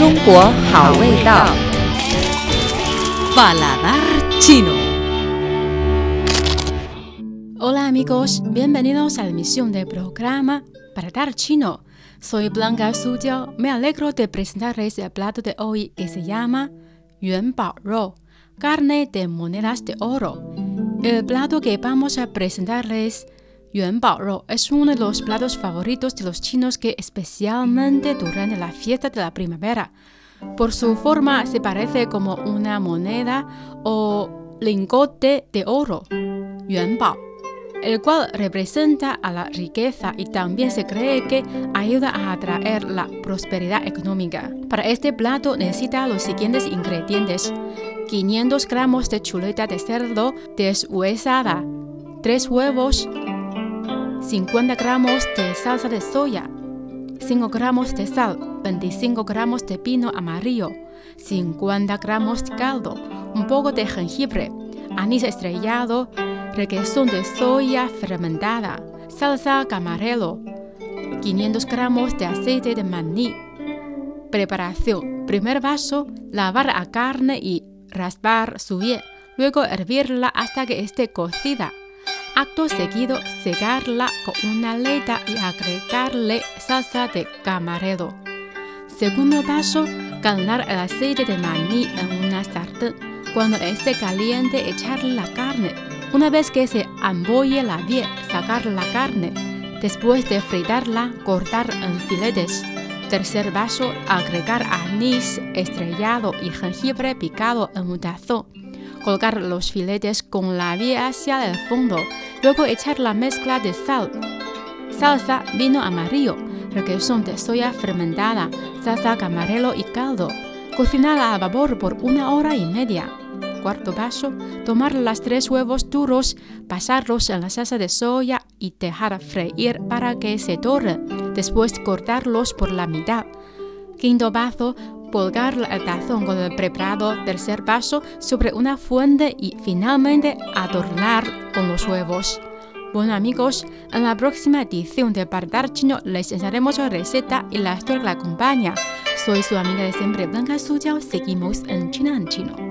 中国好味道。 Paladar chino. Hola amigos, bienvenidos a la emisión del programa Paladar chino. Soy Blanca Sujiao. Me alegro de presentarles el plato de hoy que se llama Yuan Bao Rou, carne de monedas de oro. El plato que vamos a presentarles Yuan Bao Rou es uno de los platos favoritos de los chinos que especialmente durante la fiesta de la primavera. Por su forma se parece como una moneda o lingote de oro, Yuan Bao, el cual representa a la riqueza y también se cree que ayuda a atraer la prosperidad económica. Para este plato necesita los siguientes ingredientes: 500 gramos de chuleta de cerdo deshuesada, 3 huevos, 50 gramos de salsa de soya, 5 gramos de sal, 25 gramos de pino amarillo, 50 gramos de caldo, un poco de jengibre, anís estrellado, requesón de soya fermentada, salsa camarelo, 500 gramos de aceite de maní. Preparación. Primer vaso, lavar la carne y raspar su piel, luego hervirla hasta que esté cocida. Acto seguido, secarla con una aleta y agregarle salsa de camarero. Segundo paso, calentar el aceite de maní en una sartén. Cuando esté caliente, echarle la carne. Una vez que se ambolle la piel, sacar la carne. Después de fritarla, cortar en filetes. Tercer paso, agregar anís estrellado y jengibre picado en un tazón colocar los filetes con la vía hacia el fondo, luego echar la mezcla de sal, salsa, vino amarillo, requesón de soya fermentada, salsa camarelo y caldo. Cocinar a vapor por una hora y media. Cuarto paso, tomar los tres huevos duros, pasarlos en la salsa de soya y dejar freír para que se doren. Después cortarlos por la mitad. Quinto paso, colgar el tazón con el preparado tercer paso sobre una fuente y finalmente adornar con los huevos. Bueno amigos, en la próxima edición de Paladar Chino les enseñaremos la receta y la historia que la acompaña. Soy su amiga de siempre Blanca Sujiao, seguimos en China en Chino.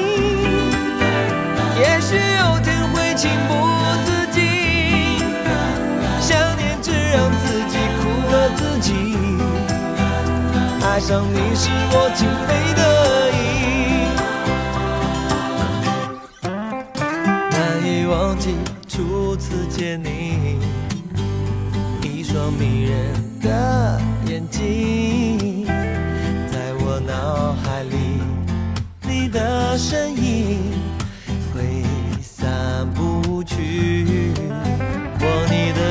情不自禁，想念只让自己苦了自己。爱上你是我情非得已，难以忘记初次见你，一双迷人的眼睛，在我脑海里，你的身影。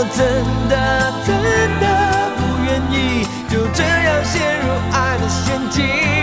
我真的真的不愿意就这样陷入爱的陷阱。